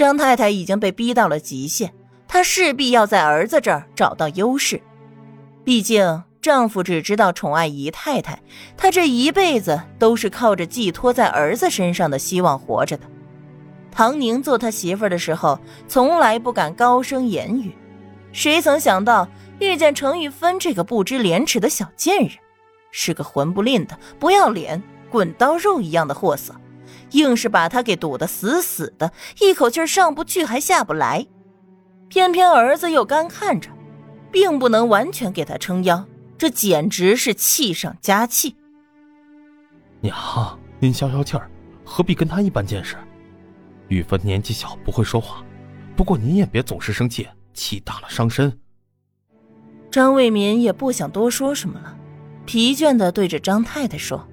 张太太已经被逼到了极限，她势必要在儿子这儿找到优势。毕竟丈夫只知道宠爱姨太太，她这一辈子都是靠着寄托在儿子身上的希望活着的。唐宁做他媳妇的时候，从来不敢高声言语，谁曾想到遇见程玉芬这个不知廉耻的小贱人，是个混不吝的、不要脸、滚刀肉一样的货色，硬是把他给堵得死死的，一口气上不去还下不来。偏偏儿子又干看着，并不能完全给他撑腰，这简直是气上加气。娘，您消消气儿，何必跟他一般见识？玉芬年纪小，不会说话。不过您也别总是生气，气大了伤身。张卫民也不想多说什么了，疲倦的对着张太太说。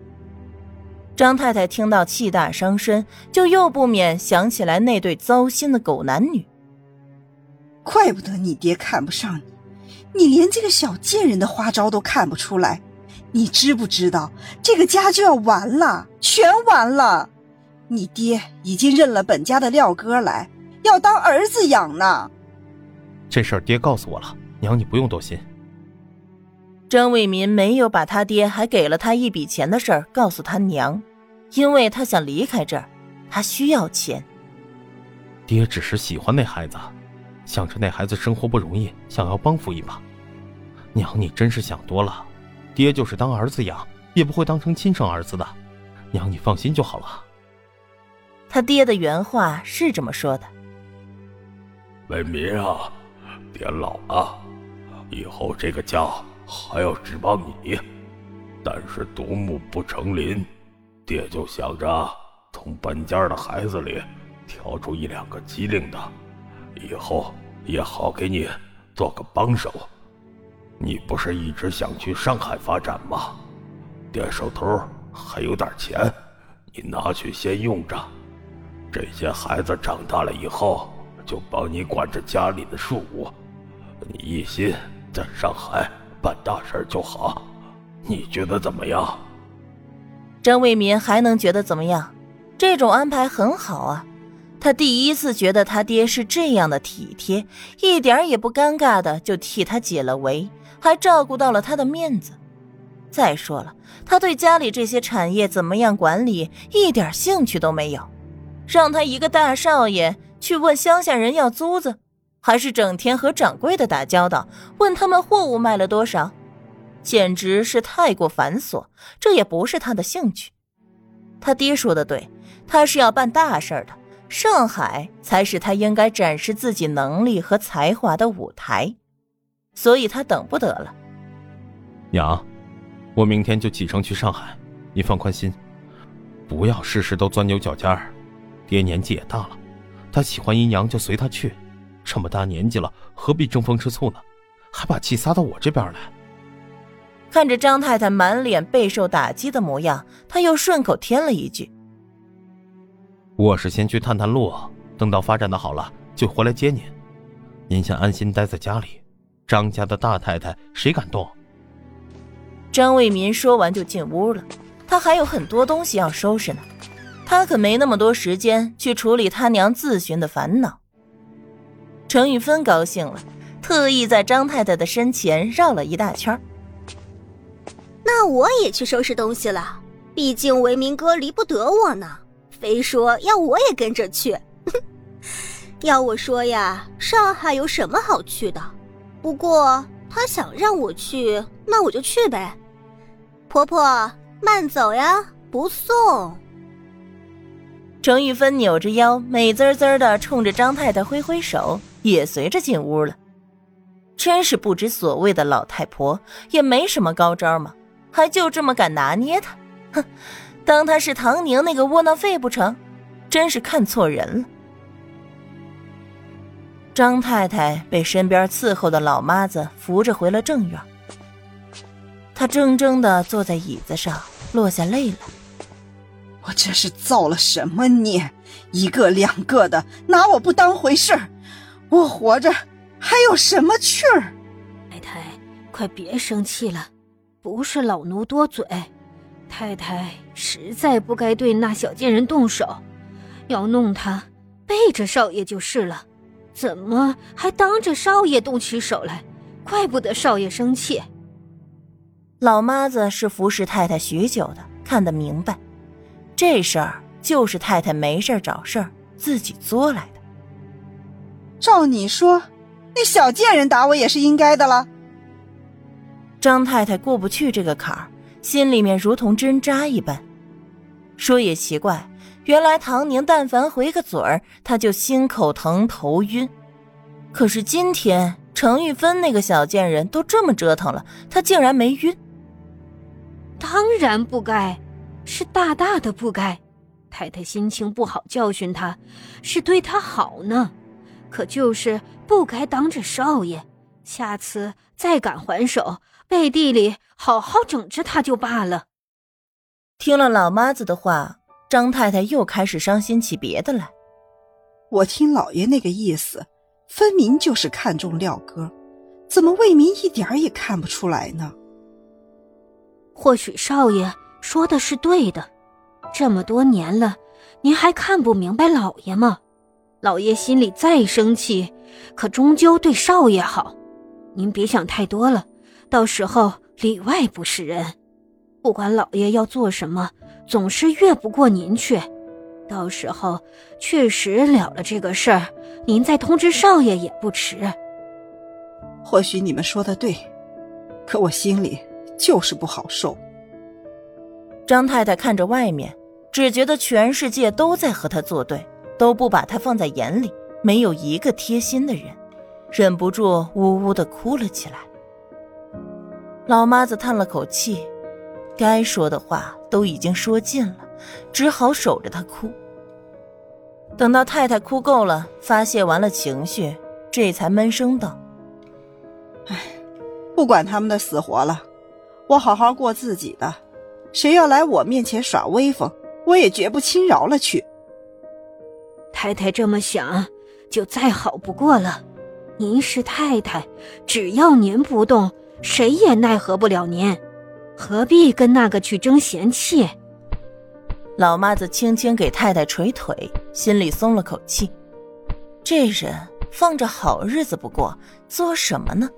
张太太听到气大伤身，就又不免想起来那对糟心的狗男女。怪不得你爹看不上你，你连这个小贱人的花招都看不出来。你知不知道，这个家就要完了，全完了。你爹已经认了本家的廖哥来，要当儿子养呢。这事儿爹告诉我了，娘你不用多心。张卫民没有把他爹还给了他一笔钱的事儿告诉他娘，因为他想离开这儿，他需要钱。爹只是喜欢那孩子，想着那孩子生活不容易，想要帮扶一把。娘你真是想多了，爹就是当儿子养，也不会当成亲生儿子的。娘你放心就好了。他爹的原话是这么说的：“为民啊，爹老了，以后这个家还要指望你。但是独木不成林，爹就想着从本家的孩子里挑出一两个机灵的，以后也好给你做个帮手。你不是一直想去上海发展吗？爹手头还有点钱，你拿去先用着。”这些孩子长大了以后，就帮你管着家里的事务，你一心在上海办大事就好。你觉得怎么样？张卫民还能觉得怎么样？这种安排很好啊！他第一次觉得他爹是这样的体贴，一点也不尴尬的就替他解了围，还照顾到了他的面子。再说了，他对家里这些产业怎么样管理一点兴趣都没有。让他一个大少爷去问乡下人要租子，还是整天和掌柜的打交道，问他们货物卖了多少，简直是太过繁琐。这也不是他的兴趣。他爹说的对，他是要办大事的，上海才是他应该展示自己能力和才华的舞台，所以他等不得了。娘，我明天就启程去上海，你放宽心，不要事事都钻牛角尖儿。爹年纪也大了，他喜欢姨娘就随他去。这么大年纪了，何必争风吃醋呢？还把气撒到我这边来。看着张太太满脸备受打击的模样，他又顺口添了一句：“我是先去探探路，等到发展的好了就回来接您。您先安心待在家里，张家的大太太谁敢动？”张卫民说完就进屋了，他还有很多东西要收拾呢。他可没那么多时间去处理他娘自寻的烦恼。程玉芬高兴了，特意在张太太的身前绕了一大圈。那我也去收拾东西了，毕竟维明哥离不得我呢，非说要我也跟着去。要我说呀，上海有什么好去的？不过他想让我去，那我就去呗。婆婆慢走呀，不送。程玉芬扭着腰，美滋滋的冲着张太太挥挥手，也随着进屋了。真是不知所谓的老太婆，也没什么高招嘛，还就这么敢拿捏她？哼，当她是唐宁那个窝囊废不成？真是看错人了。张太太被身边伺候的老妈子扶着回了正院，她怔怔的坐在椅子上，落下泪来。我这是造了什么孽？一个两个的拿我不当回事儿，我活着还有什么趣儿？太太，快别生气了，不是老奴多嘴，太太实在不该对那小贱人动手，要弄他，背着少爷就是了，怎么还当着少爷动起手来？怪不得少爷生气。老妈子是服侍太太许久的，看得明白，这事儿就是太太没事找事儿自己作来的。照你说，那小贱人打我也是应该的了。张太太过不去这个坎儿，心里面如同针扎一般。说也奇怪。原来唐宁但凡回个嘴儿，他就心口疼头晕。可是今天程玉芬那个小贱人都这么折腾了，她竟然没晕。当然不该，是大大的不该。太太心情不好，教训她，是对她好呢。可就是不该当着少爷，下次再敢还手，背地里好好整治他就罢了。听了老妈子的话。张太太又开始伤心起别的来。我听老爷那个意思，分明就是看中廖哥，怎么魏民一点也看不出来呢？或许少爷说的是对的，这么多年了，您还看不明白老爷吗？老爷心里再生气，可终究对少爷好。您别想太多了，到时候里外不是人。不管老爷要做什么。总是越不过您去，到时候确实了了这个事儿，您再通知少爷也不迟。或许你们说的对，可我心里就是不好受。张太太看着外面，只觉得全世界都在和她作对，都不把她放在眼里，没有一个贴心的人，忍不住呜呜的哭了起来。老妈子叹了口气。该说的话都已经说尽了，只好守着他哭。等到太太哭够了，发泄完了情绪，这才闷声道：“哎，不管他们的死活了，我好好过自己的。谁要来我面前耍威风，我也绝不轻饶了去。”太太这么想，就再好不过了。您是太太，只要您不动，谁也奈何不了您。何必跟那个去争嫌气？老妈子轻轻给太太捶腿，心里松了口气。这人放着好日子不过，作什么呢？